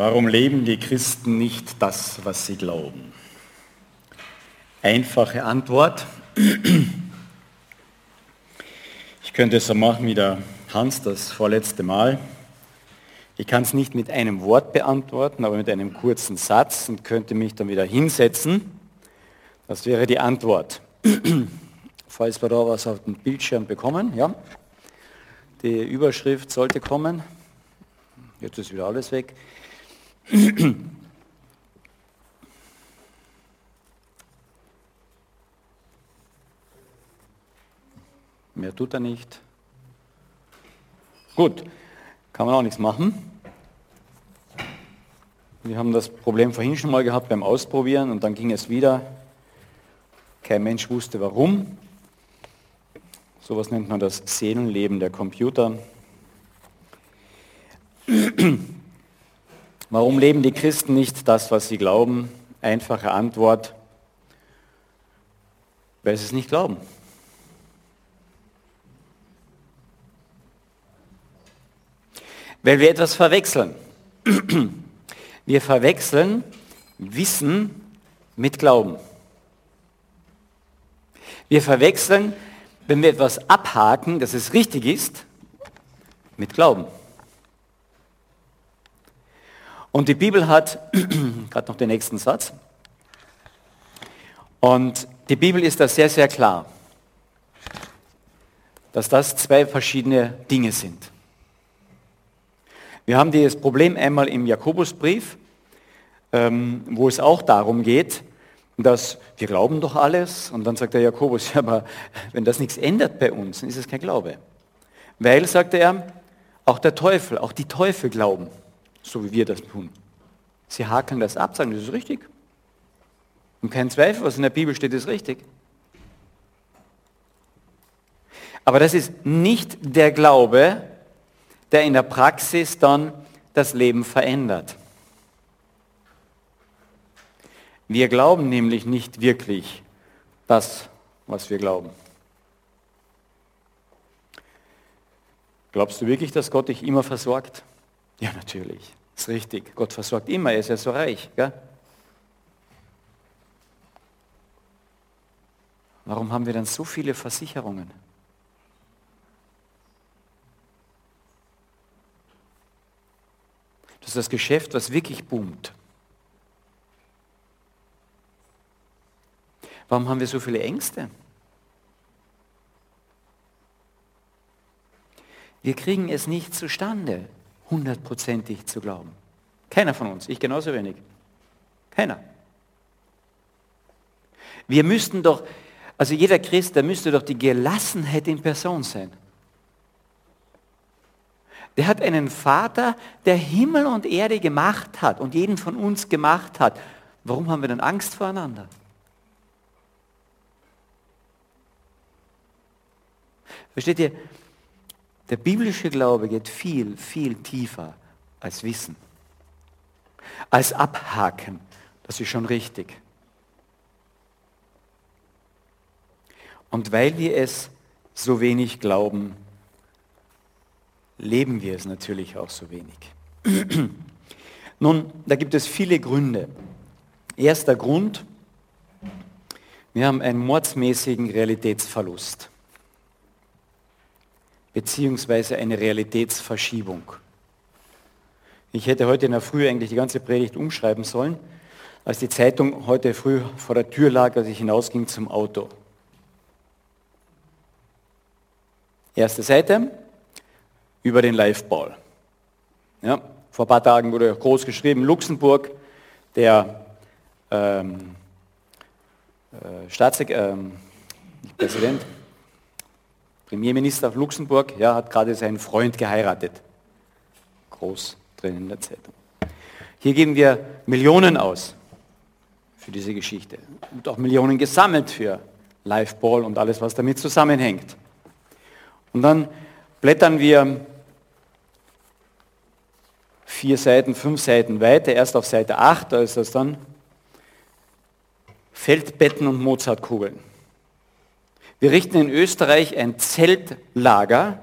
Warum leben die Christen nicht das, was sie glauben? Einfache Antwort. Ich könnte es so machen wie der Hans das vorletzte Mal. Ich kann es nicht mit einem Wort beantworten, aber mit einem kurzen Satz und könnte mich dann wieder hinsetzen. Das wäre die Antwort. Falls wir da was auf dem Bildschirm bekommen, ja. Die Überschrift sollte kommen. Jetzt ist wieder alles weg. Mehr tut er nicht. Gut, kann man auch nichts machen. Wir haben das Problem vorhin schon mal gehabt beim Ausprobieren und dann ging es wieder. Kein Mensch wusste warum. Sowas nennt man das Seelenleben der Computer. Warum leben die Christen nicht das, was sie glauben? Einfache Antwort, weil sie es nicht glauben. Weil wir etwas verwechseln. Wir verwechseln Wissen mit Glauben. Wir verwechseln, wenn wir etwas abhaken, dass es richtig ist, mit Glauben. Und die Bibel hat, gerade noch den nächsten Satz, und die Bibel ist da sehr, sehr klar, dass das zwei verschiedene Dinge sind. Wir haben dieses Problem einmal im Jakobusbrief, ähm, wo es auch darum geht, dass wir glauben doch alles und dann sagt der Jakobus, ja, aber wenn das nichts ändert bei uns, dann ist es kein Glaube. Weil, sagte er, auch der Teufel, auch die Teufel glauben so wie wir das tun. Sie hakeln das ab, sagen, das ist richtig. Und kein Zweifel, was in der Bibel steht, ist richtig. Aber das ist nicht der Glaube, der in der Praxis dann das Leben verändert. Wir glauben nämlich nicht wirklich das, was wir glauben. Glaubst du wirklich, dass Gott dich immer versorgt? Ja, natürlich. Ist richtig. Gott versorgt immer, er ist ja so reich. Gell? Warum haben wir dann so viele Versicherungen? Das ist das Geschäft, was wirklich boomt. Warum haben wir so viele Ängste? Wir kriegen es nicht zustande hundertprozentig zu glauben. Keiner von uns, ich genauso wenig. Keiner. Wir müssten doch, also jeder Christ, der müsste doch die Gelassenheit in Person sein. Der hat einen Vater, der Himmel und Erde gemacht hat und jeden von uns gemacht hat. Warum haben wir dann Angst voreinander? Versteht ihr? Der biblische Glaube geht viel, viel tiefer als Wissen. Als Abhaken. Das ist schon richtig. Und weil wir es so wenig glauben, leben wir es natürlich auch so wenig. Nun, da gibt es viele Gründe. Erster Grund, wir haben einen mordsmäßigen Realitätsverlust beziehungsweise eine Realitätsverschiebung. Ich hätte heute in der Früh eigentlich die ganze Predigt umschreiben sollen, als die Zeitung heute früh vor der Tür lag, als ich hinausging zum Auto. Erste Seite über den Liveball. Ja, vor ein paar Tagen wurde groß geschrieben, Luxemburg, der ähm, äh, Staatssekretär, ähm, Präsident, Premierminister Luxemburg, ja, hat gerade seinen Freund geheiratet. Groß drin in der Zeitung. Hier geben wir Millionen aus für diese Geschichte und auch Millionen gesammelt für Liveball und alles, was damit zusammenhängt. Und dann blättern wir vier Seiten, fünf Seiten weiter, erst auf Seite 8, da ist das dann Feldbetten und Mozartkugeln. Wir richten in Österreich ein Zeltlager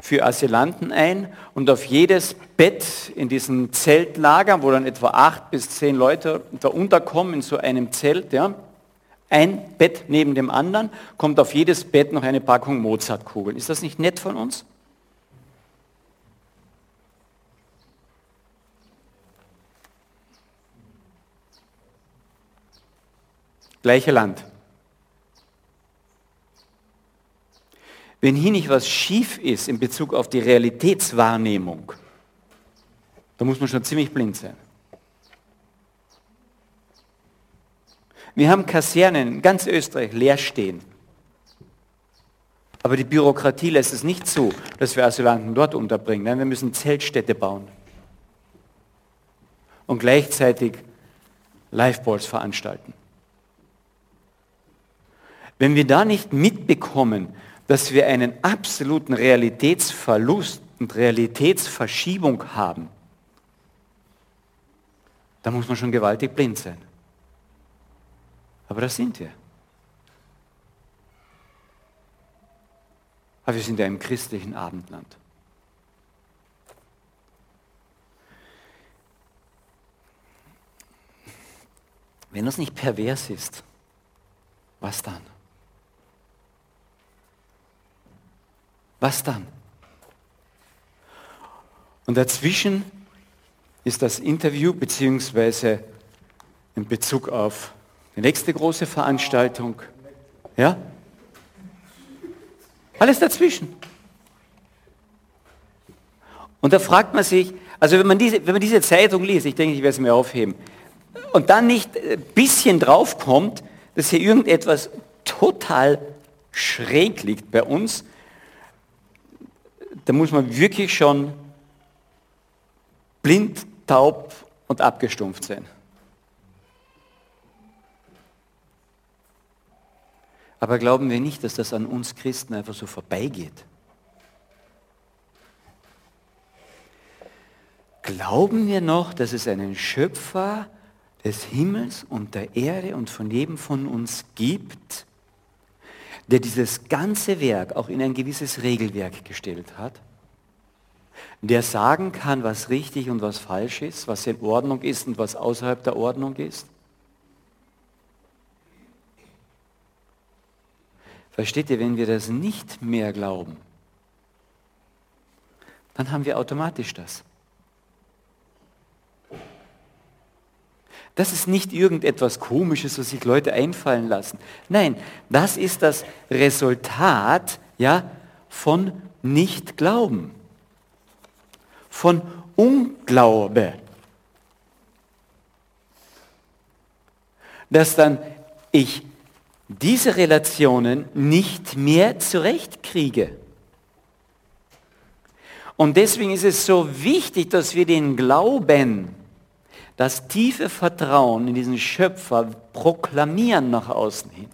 für Asylanten ein und auf jedes Bett in diesen Zeltlagern, wo dann etwa acht bis zehn Leute da unterkommen in so einem Zelt, ja, ein Bett neben dem anderen, kommt auf jedes Bett noch eine Packung Mozartkugeln. Ist das nicht nett von uns? Gleiche Land. Wenn hier nicht was schief ist in Bezug auf die Realitätswahrnehmung, da muss man schon ziemlich blind sein. Wir haben Kasernen in ganz Österreich leer stehen. Aber die Bürokratie lässt es nicht zu, dass wir Asylanten dort unterbringen. Nein, wir müssen Zeltstädte bauen. Und gleichzeitig Liveballs veranstalten. Wenn wir da nicht mitbekommen, dass wir einen absoluten Realitätsverlust und Realitätsverschiebung haben, dann muss man schon gewaltig blind sein. Aber das sind wir. Aber wir sind ja im christlichen Abendland. Wenn das nicht pervers ist, was dann? Was dann? Und dazwischen ist das Interview beziehungsweise in Bezug auf die nächste große Veranstaltung. Ja? Alles dazwischen. Und da fragt man sich, also wenn man diese, wenn man diese Zeitung liest, ich denke, ich werde es mir aufheben, und dann nicht ein bisschen draufkommt, dass hier irgendetwas total schräg liegt bei uns, da muss man wirklich schon blind, taub und abgestumpft sein. Aber glauben wir nicht, dass das an uns Christen einfach so vorbeigeht? Glauben wir noch, dass es einen Schöpfer des Himmels und der Erde und von jedem von uns gibt, der dieses ganze Werk auch in ein gewisses Regelwerk gestellt hat? Der sagen kann, was richtig und was falsch ist, was in Ordnung ist und was außerhalb der Ordnung ist? Versteht ihr, wenn wir das nicht mehr glauben, dann haben wir automatisch das. Das ist nicht irgendetwas Komisches, was sich Leute einfallen lassen. Nein, das ist das Resultat ja, von Nichtglauben, von Unglaube. Dass dann ich diese Relationen nicht mehr zurechtkriege. Und deswegen ist es so wichtig, dass wir den Glauben, das tiefe Vertrauen in diesen Schöpfer proklamieren nach außen hin.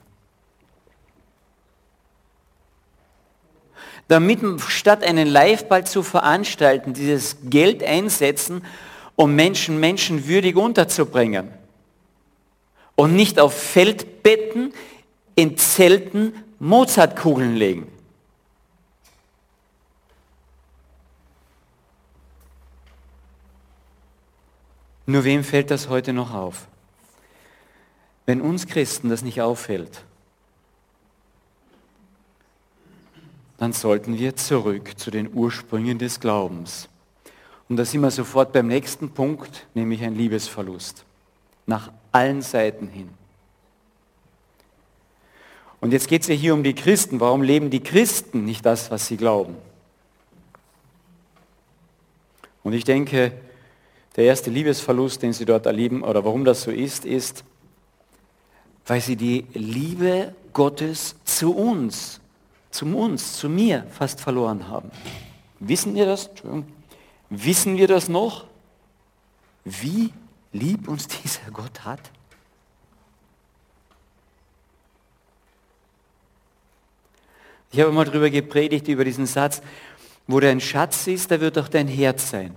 Damit statt einen Liveball zu veranstalten, dieses Geld einsetzen, um Menschen menschenwürdig unterzubringen. Und nicht auf Feldbetten in Zelten Mozartkugeln legen. Nur wem fällt das heute noch auf? Wenn uns Christen das nicht auffällt, dann sollten wir zurück zu den Ursprüngen des Glaubens. Und da sind wir sofort beim nächsten Punkt, nämlich ein Liebesverlust. Nach allen Seiten hin. Und jetzt geht es ja hier um die Christen. Warum leben die Christen nicht das, was sie glauben? Und ich denke, der erste Liebesverlust, den sie dort erleben, oder warum das so ist, ist, weil sie die Liebe Gottes zu uns, zu uns, zu mir fast verloren haben. Wissen wir das? Wissen wir das noch? Wie lieb uns dieser Gott hat? Ich habe mal darüber gepredigt, über diesen Satz, wo dein Schatz ist, da wird auch dein Herz sein.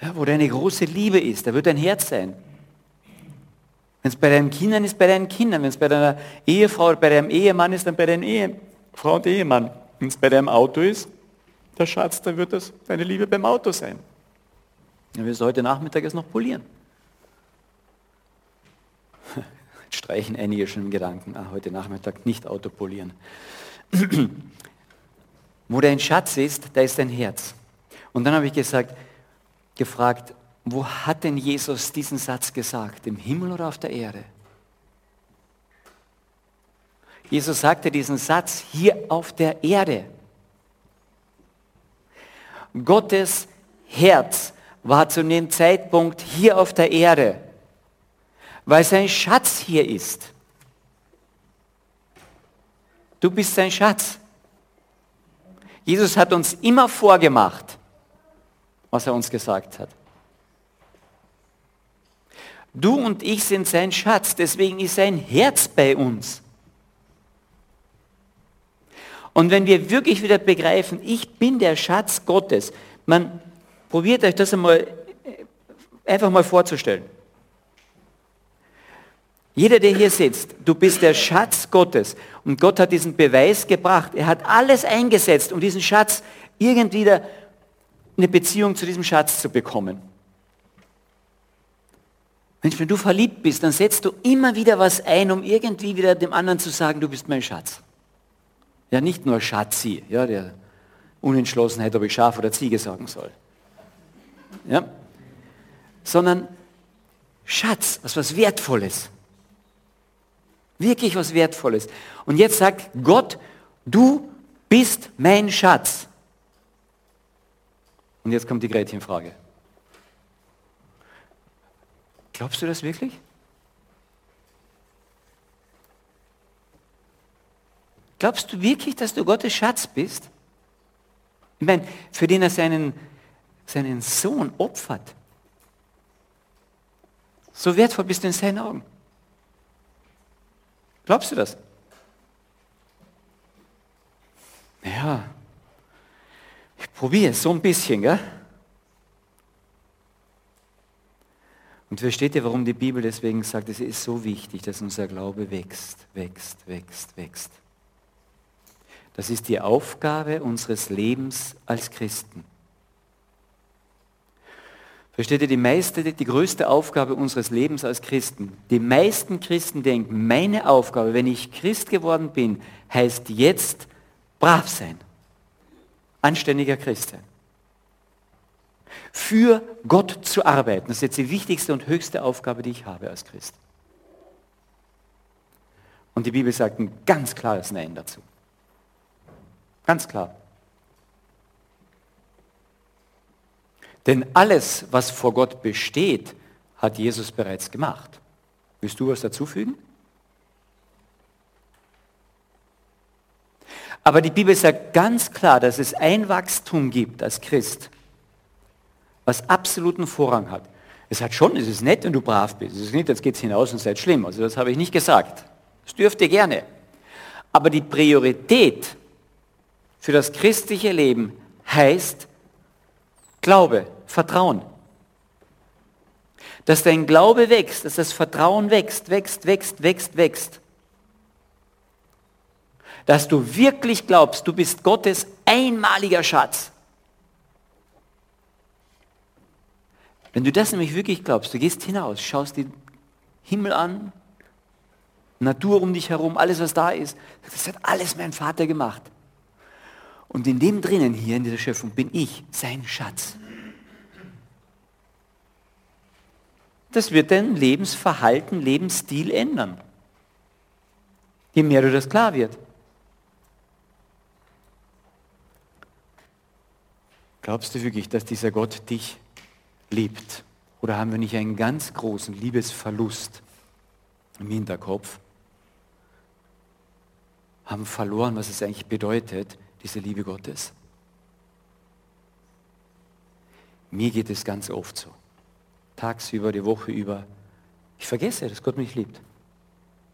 Ja, wo deine große Liebe ist, da wird dein Herz sein. Wenn es bei deinen Kindern ist, bei deinen Kindern. Wenn es bei deiner Ehefrau oder bei deinem Ehemann ist, dann bei deinem Ehe, Frau und Ehemann, wenn es bei deinem Auto ist, der Schatz, dann wird das deine Liebe beim Auto sein. Dann wirst du heute Nachmittag es noch polieren. Jetzt streichen einige schon im Gedanken, ah, heute Nachmittag nicht Auto polieren. Wo dein Schatz ist, da ist dein Herz. Und dann habe ich gesagt, gefragt, wo hat denn Jesus diesen Satz gesagt? Im Himmel oder auf der Erde? Jesus sagte diesen Satz hier auf der Erde. Gottes Herz war zu dem Zeitpunkt hier auf der Erde, weil sein Schatz hier ist. Du bist sein Schatz. Jesus hat uns immer vorgemacht, was er uns gesagt hat. Du und ich sind sein Schatz, deswegen ist sein Herz bei uns. Und wenn wir wirklich wieder begreifen, ich bin der Schatz Gottes, man probiert euch das einmal einfach mal vorzustellen. Jeder, der hier sitzt, du bist der Schatz Gottes und Gott hat diesen Beweis gebracht. Er hat alles eingesetzt, um diesen Schatz irgendwie eine Beziehung zu diesem Schatz zu bekommen. Mensch, wenn du verliebt bist, dann setzt du immer wieder was ein, um irgendwie wieder dem anderen zu sagen, du bist mein Schatz. Ja, nicht nur Schatzi, ja, der Unentschlossenheit, ob ich Schaf oder Ziege sagen soll. Ja? Sondern Schatz, was was Wertvolles. Wirklich was Wertvolles. Und jetzt sagt Gott, du bist mein Schatz. Und jetzt kommt die Gretchenfrage. Glaubst du das wirklich? Glaubst du wirklich, dass du Gottes Schatz bist? Ich meine, für den er seinen, seinen Sohn opfert. So wertvoll bist du in seinen Augen. Glaubst du das? Ja, ich probiere so ein bisschen, gell? Und versteht ihr, warum die Bibel deswegen sagt, es ist so wichtig, dass unser Glaube wächst, wächst, wächst, wächst. Das ist die Aufgabe unseres Lebens als Christen. Versteht ihr, die, meiste, die größte Aufgabe unseres Lebens als Christen, die meisten Christen denken, meine Aufgabe, wenn ich Christ geworden bin, heißt jetzt brav sein, anständiger Christ für Gott zu arbeiten. Das ist jetzt die wichtigste und höchste Aufgabe, die ich habe als Christ. Und die Bibel sagt ein ganz klares Nein dazu. Ganz klar. Denn alles, was vor Gott besteht, hat Jesus bereits gemacht. Willst du was dazufügen? Aber die Bibel sagt ganz klar, dass es ein Wachstum gibt als Christ, was absoluten Vorrang hat. Es hat schon, es ist nett, wenn du brav bist. Es ist nicht, jetzt geht es hinaus und seid schlimm. Also das habe ich nicht gesagt. Das dürft ihr gerne. Aber die Priorität für das christliche Leben heißt Glaube, Vertrauen. Dass dein Glaube wächst, dass das Vertrauen wächst, wächst, wächst, wächst, wächst. Dass du wirklich glaubst, du bist Gottes einmaliger Schatz. Wenn du das nämlich wirklich glaubst, du gehst hinaus, schaust den Himmel an, Natur um dich herum, alles was da ist, das hat alles mein Vater gemacht. Und in dem drinnen hier in dieser Schöpfung bin ich sein Schatz. Das wird dein Lebensverhalten, Lebensstil ändern. Je mehr du das klar wird. Glaubst du wirklich, dass dieser Gott dich liebt? Oder haben wir nicht einen ganz großen Liebesverlust im Hinterkopf? Haben verloren, was es eigentlich bedeutet, diese Liebe Gottes? Mir geht es ganz oft so. Tagsüber, die Woche über. Ich vergesse, dass Gott mich liebt.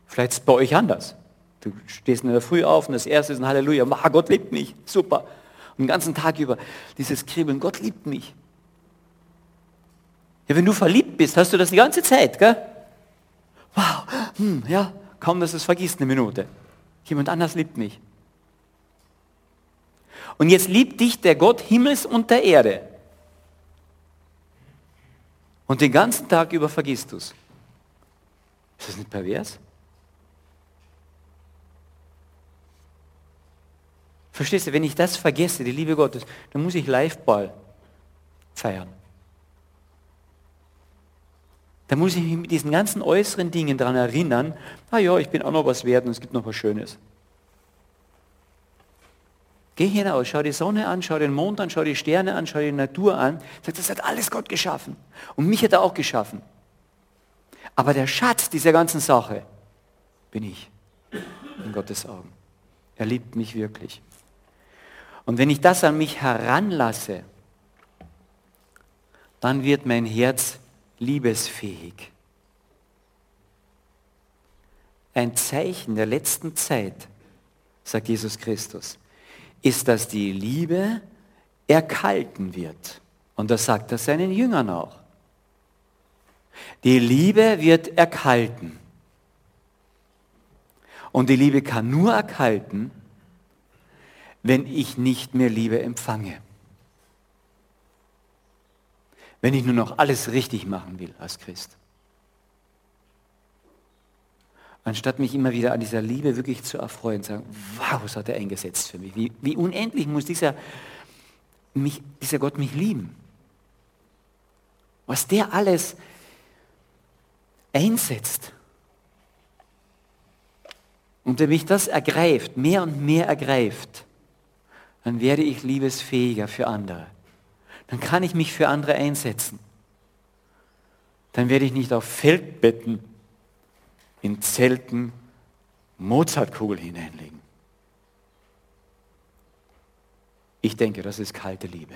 Vielleicht ist es bei euch anders. Du stehst in der Früh auf und das erste ist ein Halleluja. Gott liebt mich. Super. Und den ganzen Tag über dieses Kribbeln. Gott liebt mich. Ja, wenn du verliebt bist, hast du das die ganze Zeit, gell? Wow, hm, ja, kaum, dass du es vergisst, eine Minute. Jemand anders liebt mich. Und jetzt liebt dich der Gott Himmels und der Erde. Und den ganzen Tag über vergisst du es. Ist das nicht pervers? Verstehst du, wenn ich das vergesse, die Liebe Gottes, dann muss ich Liveball feiern. Da muss ich mich mit diesen ganzen äußeren Dingen daran erinnern, ah ja, ich bin auch noch was wert und es gibt noch was Schönes. Geh hinaus, schau die Sonne an, schau den Mond an, schau die Sterne an, schau die Natur an. Sag, das hat alles Gott geschaffen. Und mich hat er auch geschaffen. Aber der Schatz dieser ganzen Sache bin ich in Gottes Augen. Er liebt mich wirklich. Und wenn ich das an mich heranlasse, dann wird mein Herz liebesfähig. Ein Zeichen der letzten Zeit, sagt Jesus Christus, ist, dass die Liebe erkalten wird. Und das sagt er seinen Jüngern auch. Die Liebe wird erkalten. Und die Liebe kann nur erkalten, wenn ich nicht mehr Liebe empfange. Wenn ich nur noch alles richtig machen will als Christ. Anstatt mich immer wieder an dieser Liebe wirklich zu erfreuen, sagen, wow, was hat er eingesetzt für mich? Wie, wie unendlich muss dieser, mich, dieser Gott mich lieben? Was der alles einsetzt. Und wenn mich das ergreift, mehr und mehr ergreift, dann werde ich liebesfähiger für andere. Dann kann ich mich für andere einsetzen. Dann werde ich nicht auf Feldbetten in Zelten Mozartkugel hineinlegen. Ich denke, das ist kalte Liebe.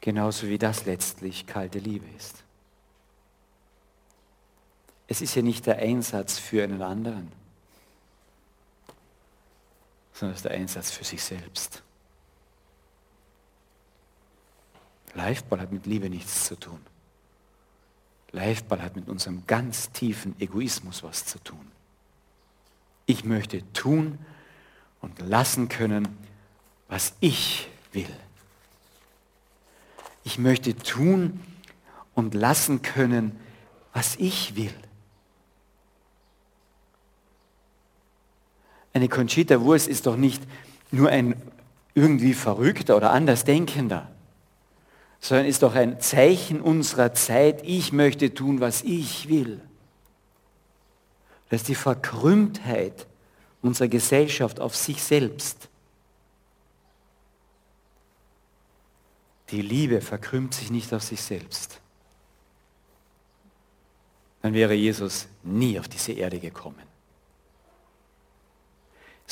Genauso wie das letztlich kalte Liebe ist. Es ist ja nicht der Einsatz für einen anderen, sondern es ist der Einsatz für sich selbst. Liveball hat mit Liebe nichts zu tun. Liveball hat mit unserem ganz tiefen Egoismus was zu tun. Ich möchte tun und lassen können, was ich will. Ich möchte tun und lassen können, was ich will. Eine Conchita Wurst ist doch nicht nur ein irgendwie Verrückter oder Andersdenkender, sondern ist doch ein Zeichen unserer Zeit, ich möchte tun, was ich will. Das ist die Verkrümmtheit unserer Gesellschaft auf sich selbst. Die Liebe verkrümmt sich nicht auf sich selbst. Dann wäre Jesus nie auf diese Erde gekommen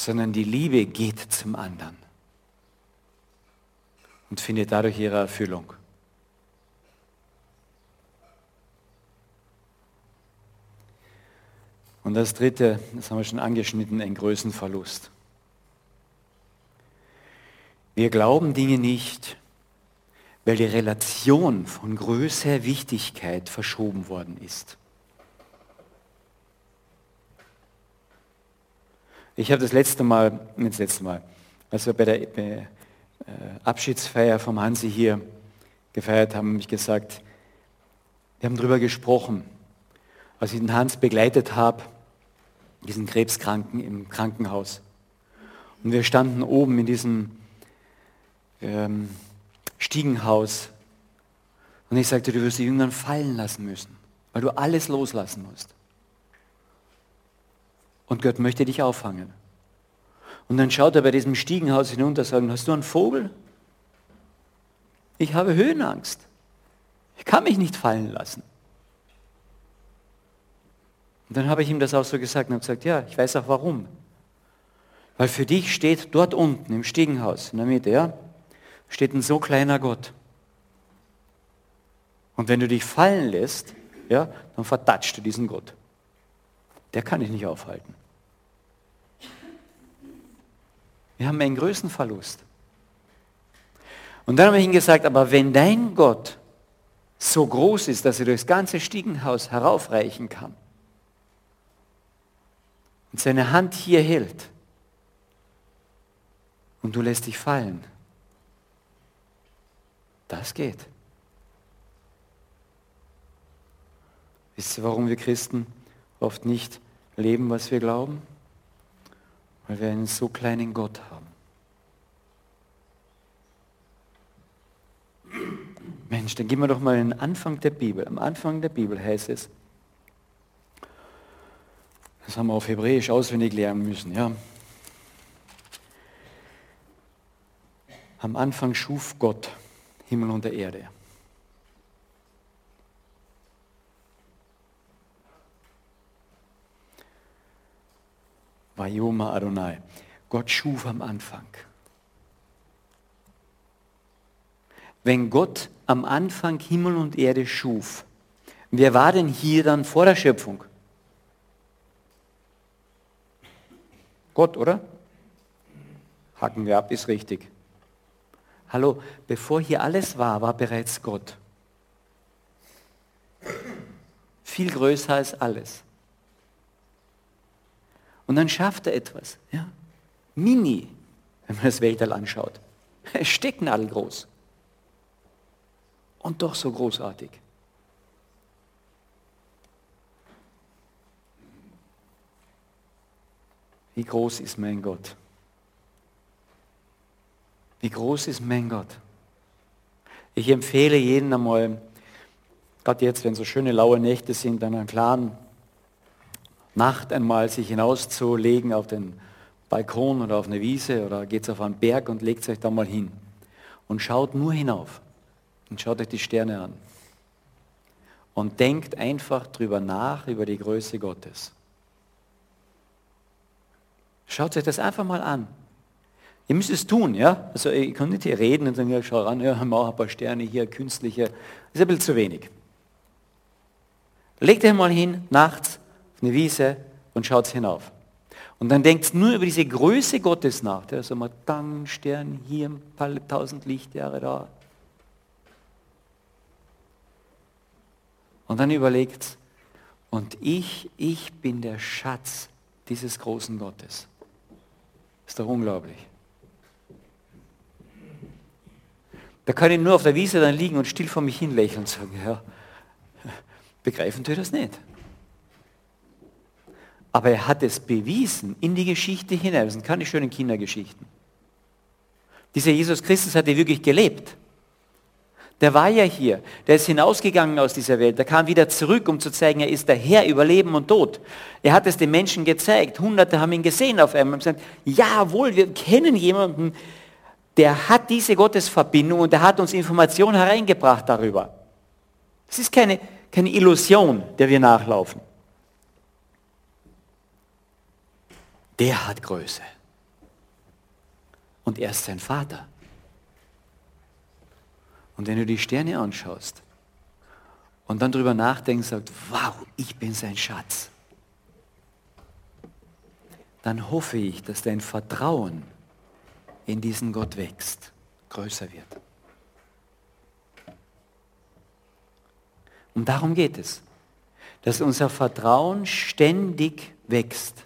sondern die Liebe geht zum anderen und findet dadurch ihre Erfüllung. Und das Dritte, das haben wir schon angeschnitten, ein Größenverlust. Wir glauben Dinge nicht, weil die Relation von Größe, Wichtigkeit verschoben worden ist. Ich habe das letzte Mal, das letzte Mal, als wir bei der äh, Abschiedsfeier vom Hansi hier gefeiert haben, mich gesagt, wir haben darüber gesprochen, als ich den Hans begleitet habe, diesen Krebskranken im Krankenhaus. Und wir standen oben in diesem ähm, Stiegenhaus. Und ich sagte, du wirst die Jüngern fallen lassen müssen, weil du alles loslassen musst. Und Gott möchte dich auffangen. Und dann schaut er bei diesem Stiegenhaus hinunter und sagt, hast du einen Vogel? Ich habe Höhenangst. Ich kann mich nicht fallen lassen. Und dann habe ich ihm das auch so gesagt und habe gesagt, ja, ich weiß auch warum. Weil für dich steht dort unten im Stiegenhaus in der Mitte, ja, steht ein so kleiner Gott. Und wenn du dich fallen lässt, ja, dann vertatscht du diesen Gott. Der kann dich nicht aufhalten. Wir haben einen Größenverlust. Und dann habe ich ihm gesagt, aber wenn dein Gott so groß ist, dass er durchs ganze Stiegenhaus heraufreichen kann, und seine Hand hier hält und du lässt dich fallen, das geht. Wisst ihr, warum wir Christen oft nicht leben, was wir glauben? Weil wir einen so kleinen Gott haben. Mensch, dann gehen wir doch mal in den Anfang der Bibel. Am Anfang der Bibel heißt es, das haben wir auf Hebräisch auswendig lernen müssen, ja. Am Anfang schuf Gott Himmel und Erde. Vayoma Adonai. Gott schuf am Anfang. Wenn Gott am Anfang Himmel und Erde schuf, wer war denn hier dann vor der Schöpfung? Gott, oder? Hacken wir ab, ist richtig. Hallo, bevor hier alles war, war bereits Gott. Viel größer als alles. Und dann schafft er etwas. Ja? Mini, wenn man das Weltall anschaut. Stecknadelgroß. Und doch so großartig. Wie groß ist mein Gott? Wie groß ist mein Gott? Ich empfehle jeden einmal, gerade jetzt, wenn so schöne laue Nächte sind, an einer klaren Nacht einmal sich hinauszulegen auf den Balkon oder auf eine Wiese oder geht auf einen Berg und legt euch da mal hin und schaut nur hinauf und schaut euch die Sterne an und denkt einfach drüber nach, über die Größe Gottes. Schaut euch das einfach mal an. Ihr müsst es tun, ja? Also ihr könnt nicht hier reden und sagen, ja, schau ran, ja, mach ein paar Sterne hier, künstliche. Das ist ein bisschen zu wenig. Legt euch mal hin, nachts, eine Wiese und schaut hinauf. Und dann denkt nur über diese Größe Gottes nach. Der so mal dann Stern hier, ein paar tausend Lichtjahre da. Und dann überlegt, und ich, ich bin der Schatz dieses großen Gottes. Ist doch unglaublich. Da kann ich nur auf der Wiese dann liegen und still vor mich hin lächeln und sagen, ja, begreifen tue das nicht. Aber er hat es bewiesen in die Geschichte hinein. Das sind keine schönen Kindergeschichten. Dieser Jesus Christus hat er wirklich gelebt. Der war ja hier. Der ist hinausgegangen aus dieser Welt. Der kam wieder zurück, um zu zeigen, er ist der Herr über Leben und Tod. Er hat es den Menschen gezeigt. Hunderte haben ihn gesehen auf einmal und gesagt, jawohl, wir kennen jemanden, der hat diese Gottesverbindung und der hat uns Informationen hereingebracht darüber. Es ist keine, keine Illusion, der wir nachlaufen. Der hat Größe. Und er ist sein Vater. Und wenn du die Sterne anschaust und dann darüber nachdenkst, sagst, wow, ich bin sein Schatz, dann hoffe ich, dass dein Vertrauen in diesen Gott wächst, größer wird. Und darum geht es, dass unser Vertrauen ständig wächst.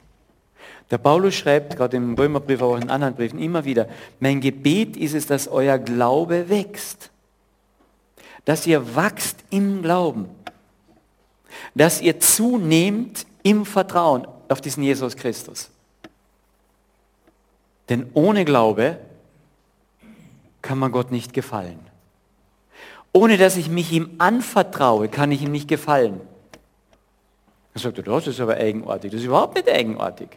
Der Paulus schreibt, gerade im Römerbrief, aber auch in anderen Briefen, immer wieder, mein Gebet ist es, dass euer Glaube wächst. Dass ihr wachst im Glauben. Dass ihr zunehmt im Vertrauen auf diesen Jesus Christus. Denn ohne Glaube kann man Gott nicht gefallen. Ohne dass ich mich ihm anvertraue, kann ich ihm nicht gefallen. Er, das ist aber eigenartig. Das ist überhaupt nicht eigenartig.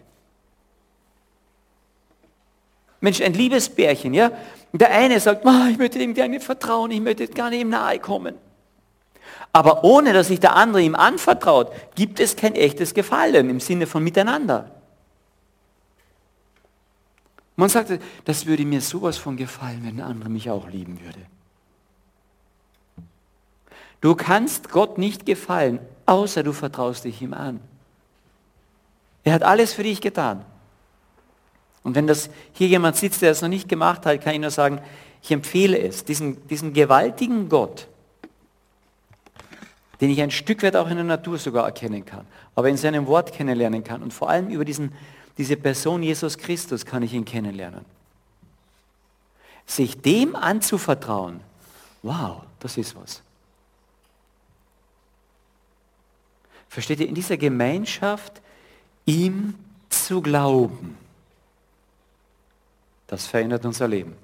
Mensch, ein Liebesbärchen, ja? Der eine sagt, oh, ich möchte ihm nicht vertrauen, ich möchte gar nicht ihm nahe kommen. Aber ohne dass sich der andere ihm anvertraut, gibt es kein echtes Gefallen im Sinne von miteinander. Man sagte, das würde mir sowas von gefallen, wenn der andere mich auch lieben würde. Du kannst Gott nicht gefallen, außer du vertraust dich ihm an. Er hat alles für dich getan. Und wenn das hier jemand sitzt, der es noch nicht gemacht hat, kann ich nur sagen, ich empfehle es, diesen, diesen gewaltigen Gott den ich ein Stück weit auch in der Natur sogar erkennen kann, aber in seinem Wort kennenlernen kann. Und vor allem über diesen, diese Person Jesus Christus kann ich ihn kennenlernen. Sich dem anzuvertrauen, wow, das ist was. Versteht ihr, in dieser Gemeinschaft ihm zu glauben, das verändert unser Leben.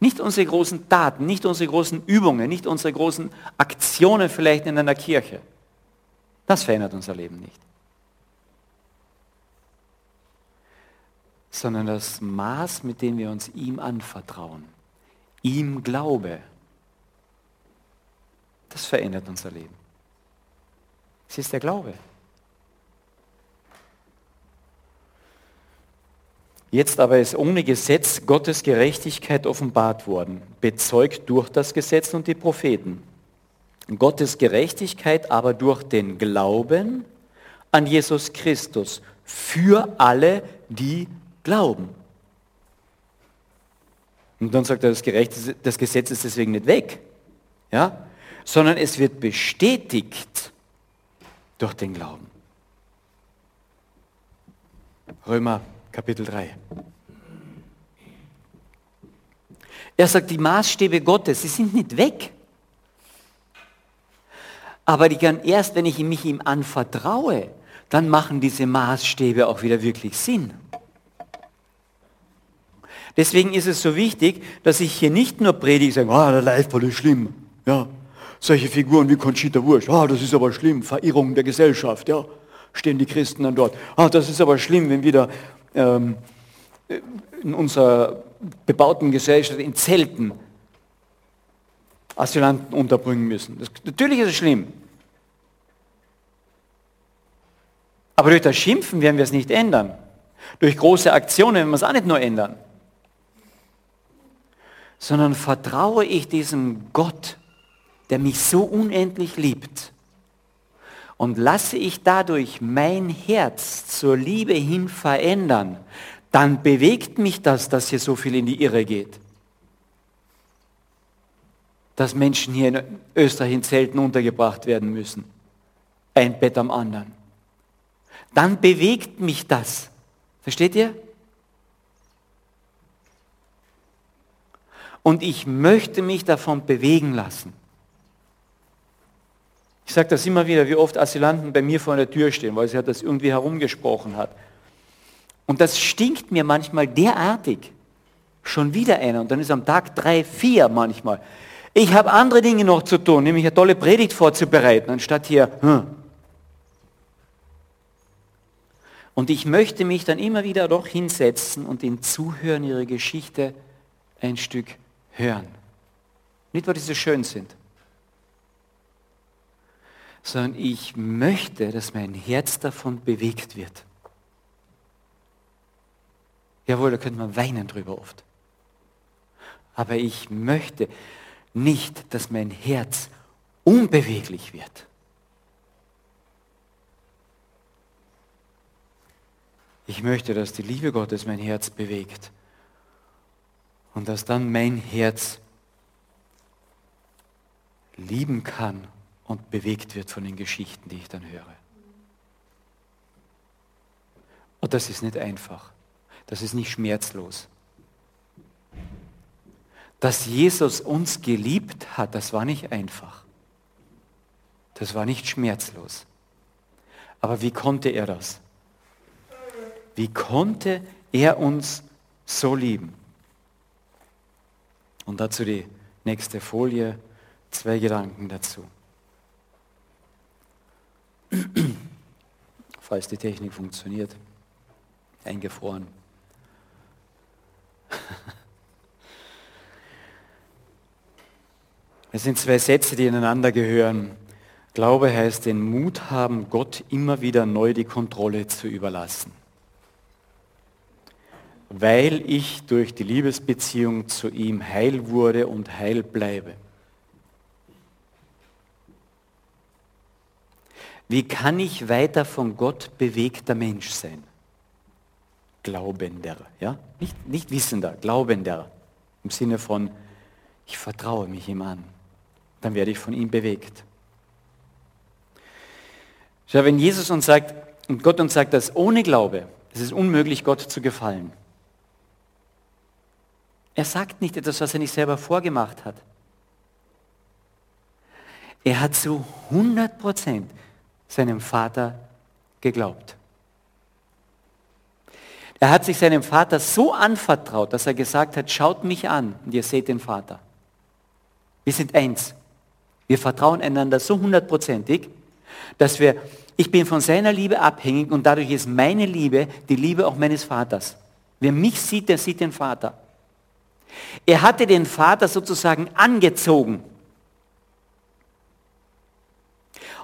Nicht unsere großen Taten, nicht unsere großen Übungen, nicht unsere großen Aktionen vielleicht in einer Kirche. Das verändert unser Leben nicht. Sondern das Maß, mit dem wir uns ihm anvertrauen, ihm Glaube, das verändert unser Leben. Es ist der Glaube. Jetzt aber ist ohne Gesetz Gottes Gerechtigkeit offenbart worden, bezeugt durch das Gesetz und die Propheten. Gottes Gerechtigkeit aber durch den Glauben an Jesus Christus für alle, die glauben. Und dann sagt er, das, Gerecht, das Gesetz ist deswegen nicht weg, ja? sondern es wird bestätigt durch den Glauben. Römer Kapitel 3. Er sagt, die Maßstäbe Gottes, sie sind nicht weg. Aber die kann erst, wenn ich mich ihm anvertraue, dann machen diese Maßstäbe auch wieder wirklich Sinn. Deswegen ist es so wichtig, dass ich hier nicht nur predige, sage, ah, der Liveball ist schlimm. Ja, solche Figuren wie Conchita Wurst, ah, das ist aber schlimm, Verirrung der Gesellschaft, ja, stehen die Christen dann dort. Ah, das ist aber schlimm, wenn wieder ähm, in unserer bebauten Gesellschaft in Zelten Asylanten unterbringen müssen. Das, natürlich ist es schlimm. Aber durch das Schimpfen werden wir es nicht ändern. Durch große Aktionen werden wir es auch nicht nur ändern. Sondern vertraue ich diesem Gott, der mich so unendlich liebt, und lasse ich dadurch mein Herz zur Liebe hin verändern, dann bewegt mich das, dass hier so viel in die Irre geht. Dass Menschen hier in Österreich in Zelten untergebracht werden müssen. Ein Bett am anderen. Dann bewegt mich das. Versteht ihr? Und ich möchte mich davon bewegen lassen. Ich sage das immer wieder, wie oft Asylanten bei mir vor der Tür stehen, weil sie halt das irgendwie herumgesprochen hat. Und das stinkt mir manchmal derartig. Schon wieder einer. Und dann ist am Tag drei, vier manchmal. Ich habe andere Dinge noch zu tun, nämlich eine tolle Predigt vorzubereiten, anstatt hier. Hm. Und ich möchte mich dann immer wieder doch hinsetzen und den Zuhören ihre Geschichte ein Stück hören. Nicht, weil die so schön sind, sondern ich möchte, dass mein Herz davon bewegt wird. Jawohl, da könnte man weinen drüber oft. Aber ich möchte nicht, dass mein Herz unbeweglich wird. Ich möchte, dass die Liebe Gottes mein Herz bewegt und dass dann mein Herz lieben kann und bewegt wird von den Geschichten, die ich dann höre. Und das ist nicht einfach. Das ist nicht schmerzlos. Dass Jesus uns geliebt hat, das war nicht einfach. Das war nicht schmerzlos. Aber wie konnte er das? Wie konnte er uns so lieben? Und dazu die nächste Folie, zwei Gedanken dazu. falls die Technik funktioniert. Eingefroren. Es sind zwei Sätze, die ineinander gehören. Glaube heißt den Mut haben, Gott immer wieder neu die Kontrolle zu überlassen. Weil ich durch die Liebesbeziehung zu ihm heil wurde und heil bleibe. Wie kann ich weiter von Gott bewegter Mensch sein? Glaubender, ja? Nicht, nicht wissender, glaubender. Im Sinne von, ich vertraue mich ihm an. Dann werde ich von ihm bewegt. Schau, wenn Jesus uns sagt, und Gott uns sagt, dass ohne Glaube, es ist unmöglich, Gott zu gefallen. Er sagt nicht etwas, was er nicht selber vorgemacht hat. Er hat zu 100 Prozent seinem Vater geglaubt. Er hat sich seinem Vater so anvertraut, dass er gesagt hat, schaut mich an und ihr seht den Vater. Wir sind eins. Wir vertrauen einander so hundertprozentig, dass wir, ich bin von seiner Liebe abhängig und dadurch ist meine Liebe die Liebe auch meines Vaters. Wer mich sieht, der sieht den Vater. Er hatte den Vater sozusagen angezogen.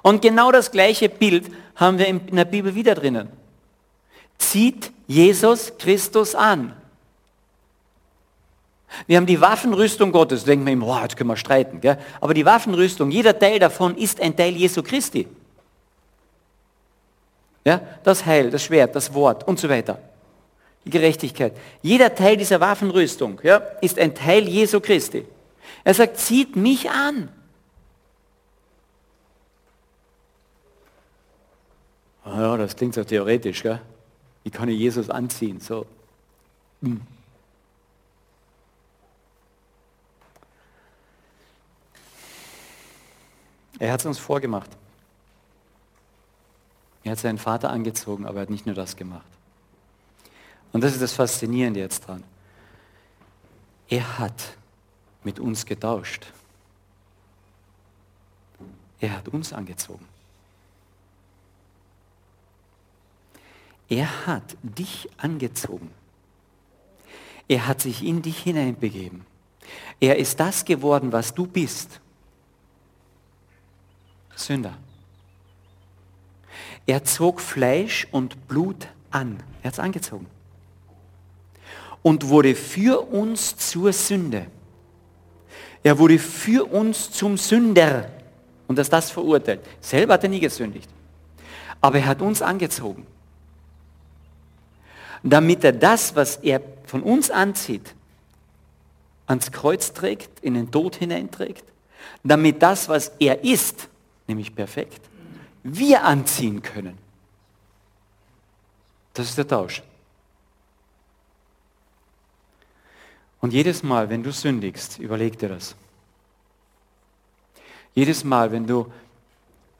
Und genau das gleiche Bild haben wir in der Bibel wieder drinnen. Zieht Jesus Christus an. Wir haben die Waffenrüstung Gottes, denken wir immer, oh, jetzt können wir streiten. Gell? Aber die Waffenrüstung, jeder Teil davon ist ein Teil Jesu Christi. Ja? Das Heil, das Schwert, das Wort und so weiter. Die Gerechtigkeit. Jeder Teil dieser Waffenrüstung ja, ist ein Teil Jesu Christi. Er sagt, zieht mich an. Ja, das klingt so theoretisch, gell? Wie kann ich Jesus anziehen? So. Hm. Er hat es uns vorgemacht. Er hat seinen Vater angezogen, aber er hat nicht nur das gemacht. Und das ist das Faszinierende jetzt dran. Er hat mit uns getauscht. Er hat uns angezogen. Er hat dich angezogen. Er hat sich in dich hineinbegeben. Er ist das geworden, was du bist. Sünder. Er zog Fleisch und Blut an. Er hat es angezogen. Und wurde für uns zur Sünde. Er wurde für uns zum Sünder. Und dass das verurteilt. Selber hat er nie gesündigt. Aber er hat uns angezogen damit er das, was er von uns anzieht, ans Kreuz trägt, in den Tod hineinträgt, damit das, was er ist, nämlich perfekt, wir anziehen können. Das ist der Tausch. Und jedes Mal, wenn du sündigst, überleg dir das. Jedes Mal, wenn du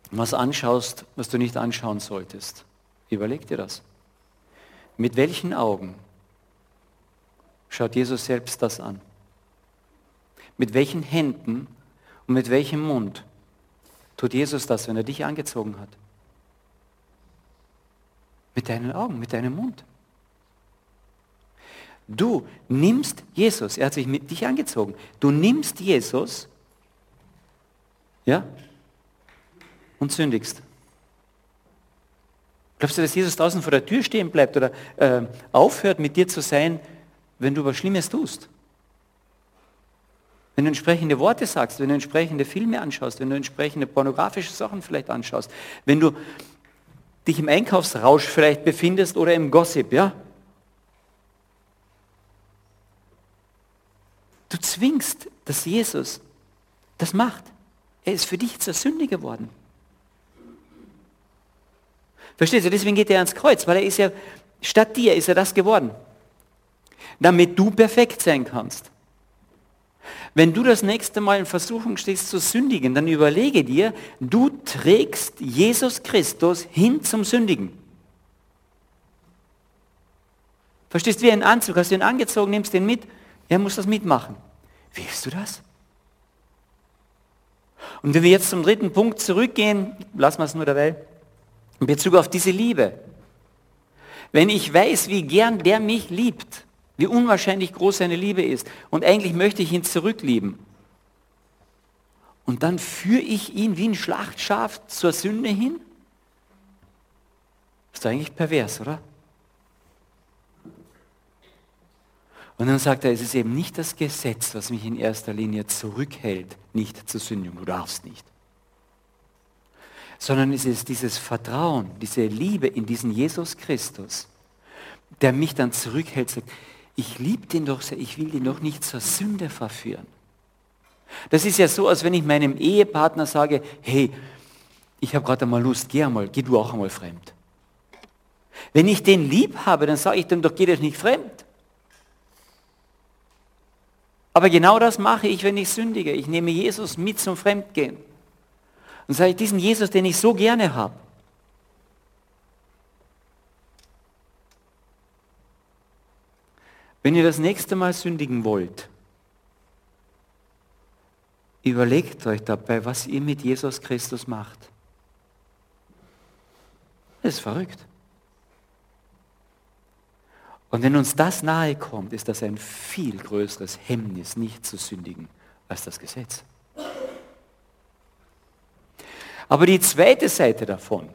was anschaust, was du nicht anschauen solltest, überleg dir das. Mit welchen Augen schaut Jesus selbst das an? Mit welchen Händen und mit welchem Mund tut Jesus das, wenn er dich angezogen hat? Mit deinen Augen, mit deinem Mund. Du nimmst Jesus, er hat sich mit dich angezogen. Du nimmst Jesus, ja, und sündigst. Glaubst du, dass Jesus draußen vor der Tür stehen bleibt oder äh, aufhört, mit dir zu sein, wenn du was Schlimmes tust? Wenn du entsprechende Worte sagst, wenn du entsprechende Filme anschaust, wenn du entsprechende pornografische Sachen vielleicht anschaust, wenn du dich im Einkaufsrausch vielleicht befindest oder im Gossip, ja? Du zwingst, dass Jesus das macht. Er ist für dich zur Sünde geworden. Verstehst du? Deswegen geht er ans Kreuz, weil er ist ja, statt dir ist er das geworden. Damit du perfekt sein kannst. Wenn du das nächste Mal in Versuchung stehst zu sündigen, dann überlege dir, du trägst Jesus Christus hin zum Sündigen. Verstehst du, wie ein Anzug, hast du ihn angezogen, nimmst den mit, er muss das mitmachen. Willst du das? Und wenn wir jetzt zum dritten Punkt zurückgehen, lassen wir es nur dabei, in Bezug auf diese Liebe. Wenn ich weiß, wie gern der mich liebt, wie unwahrscheinlich groß seine Liebe ist und eigentlich möchte ich ihn zurücklieben, und dann führe ich ihn wie ein Schlachtschaf zur Sünde hin? Ist doch eigentlich pervers, oder? Und dann sagt er, es ist eben nicht das Gesetz, was mich in erster Linie zurückhält, nicht zu sündigen. Du darfst nicht sondern es ist dieses Vertrauen, diese Liebe in diesen Jesus Christus, der mich dann zurückhält, sagt, ich liebe den doch sehr, ich will den doch nicht zur Sünde verführen. Das ist ja so, als wenn ich meinem Ehepartner sage, hey, ich habe gerade einmal Lust, geh einmal, geh du auch einmal fremd. Wenn ich den lieb habe, dann sage ich dem doch, geh das nicht fremd. Aber genau das mache ich, wenn ich sündige. Ich nehme Jesus mit zum Fremdgehen. Und sage ich, diesen Jesus, den ich so gerne habe, Wenn ihr das nächste Mal sündigen wollt, überlegt euch dabei, was ihr mit Jesus Christus macht. Das ist verrückt. Und wenn uns das nahe kommt, ist das ein viel größeres Hemmnis, nicht zu sündigen, als das Gesetz. Aber die zweite Seite davon,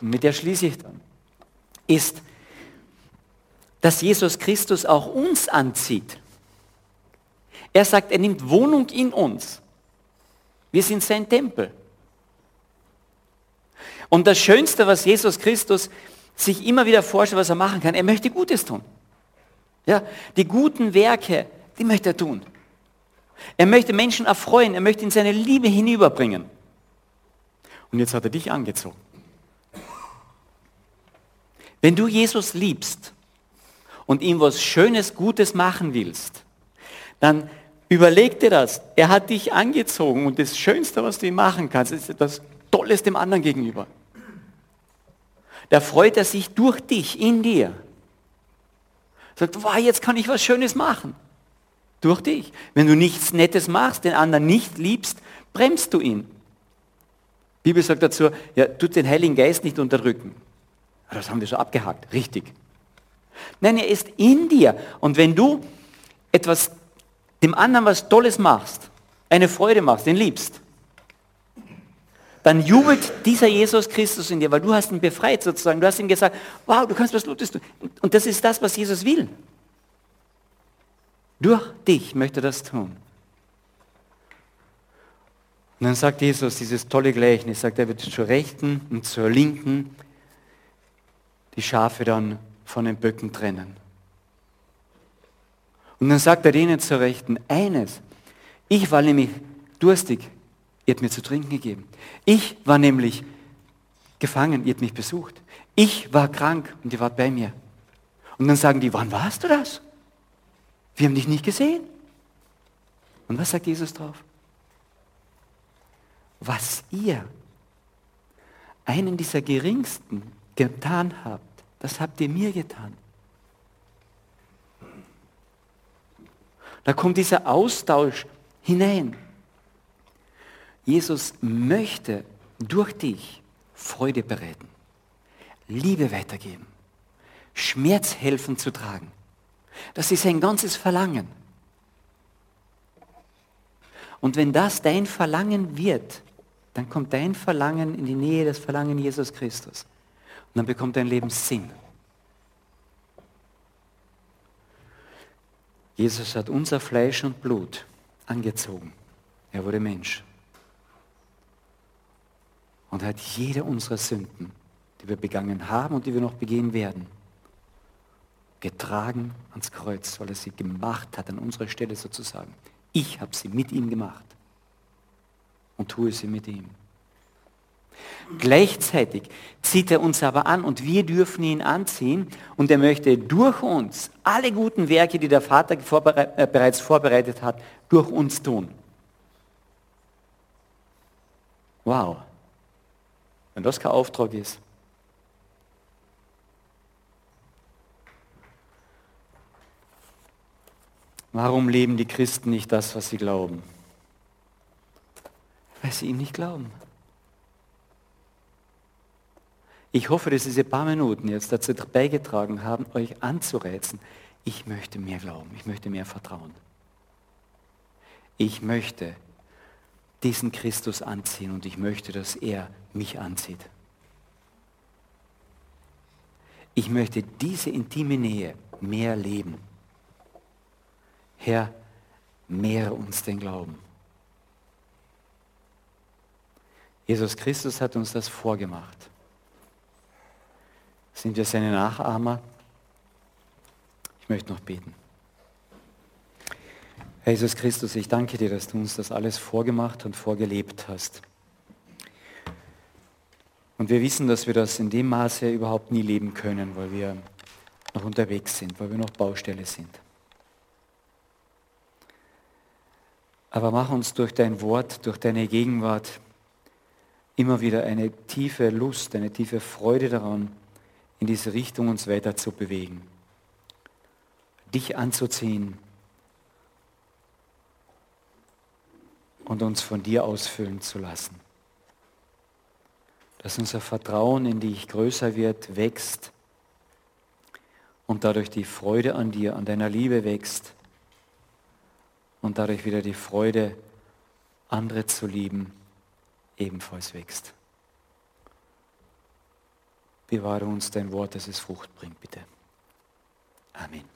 mit der schließe ich dann, ist, dass Jesus Christus auch uns anzieht. Er sagt, er nimmt Wohnung in uns. Wir sind sein Tempel. Und das Schönste, was Jesus Christus sich immer wieder vorstellt, was er machen kann, er möchte Gutes tun. Ja, die guten Werke, die möchte er tun. Er möchte Menschen erfreuen, er möchte in seine Liebe hinüberbringen. Und jetzt hat er dich angezogen. Wenn du Jesus liebst, und ihm was Schönes, Gutes machen willst, dann überleg dir das. Er hat dich angezogen und das Schönste, was du ihm machen kannst, ist etwas Tolles dem anderen gegenüber. Da freut er sich durch dich, in dir. Sagt, wow, jetzt kann ich was Schönes machen. Durch dich. Wenn du nichts Nettes machst, den anderen nicht liebst, bremst du ihn. Bibel sagt dazu, ja, tut den Heiligen Geist nicht unterdrücken. Das haben wir schon abgehakt. Richtig. Nein, er ist in dir. Und wenn du etwas, dem anderen was Tolles machst, eine Freude machst, den liebst, dann jubelt dieser Jesus Christus in dir, weil du hast ihn befreit sozusagen. Du hast ihm gesagt, wow, du kannst was Gutes tun. Und das ist das, was Jesus will. Durch dich möchte er das tun. Und dann sagt Jesus dieses tolle Gleichnis, sagt er wird zur Rechten und zur Linken die Schafe dann von den Böcken trennen. Und dann sagt er denen zur Rechten, eines, ich war nämlich durstig, ihr habt mir zu trinken gegeben. Ich war nämlich gefangen, ihr habt mich besucht. Ich war krank und ihr wart bei mir. Und dann sagen die, wann warst du das? Wir haben dich nicht gesehen. Und was sagt Jesus drauf? Was ihr einen dieser geringsten getan habt, das habt ihr mir getan. Da kommt dieser Austausch hinein. Jesus möchte durch dich Freude bereiten, Liebe weitergeben, Schmerz helfen zu tragen. Das ist ein ganzes Verlangen. Und wenn das dein Verlangen wird, dann kommt dein Verlangen in die Nähe des Verlangen Jesus Christus. Und dann bekommt dein Leben Sinn. Jesus hat unser Fleisch und Blut angezogen. Er wurde Mensch. Und hat jede unserer Sünden, die wir begangen haben und die wir noch begehen werden, getragen ans Kreuz, weil er sie gemacht hat, an unserer Stelle sozusagen. Ich habe sie mit ihm gemacht und tue sie mit ihm. Gleichzeitig zieht er uns aber an und wir dürfen ihn anziehen und er möchte durch uns alle guten Werke, die der Vater vorbere äh, bereits vorbereitet hat, durch uns tun. Wow. Wenn das kein Auftrag ist. Warum leben die Christen nicht das, was sie glauben? Weil sie ihm nicht glauben. Ich hoffe, dass diese paar Minuten jetzt dazu beigetragen haben, euch anzureizen. Ich möchte mehr glauben, ich möchte mehr vertrauen. Ich möchte diesen Christus anziehen und ich möchte, dass er mich anzieht. Ich möchte diese intime Nähe mehr leben. Herr, mehre uns den Glauben. Jesus Christus hat uns das vorgemacht. Sind wir seine Nachahmer? Ich möchte noch beten. Herr Jesus Christus, ich danke dir, dass du uns das alles vorgemacht und vorgelebt hast. Und wir wissen, dass wir das in dem Maße überhaupt nie leben können, weil wir noch unterwegs sind, weil wir noch Baustelle sind. Aber mach uns durch dein Wort, durch deine Gegenwart immer wieder eine tiefe Lust, eine tiefe Freude daran, in diese Richtung uns weiter zu bewegen. Dich anzuziehen und uns von dir ausfüllen zu lassen. Dass unser Vertrauen in dich größer wird, wächst und dadurch die Freude an dir, an deiner Liebe wächst und dadurch wieder die Freude, andere zu lieben, ebenfalls wächst. Bewahre uns dein Wort, dass es Frucht bringt, bitte. Amen.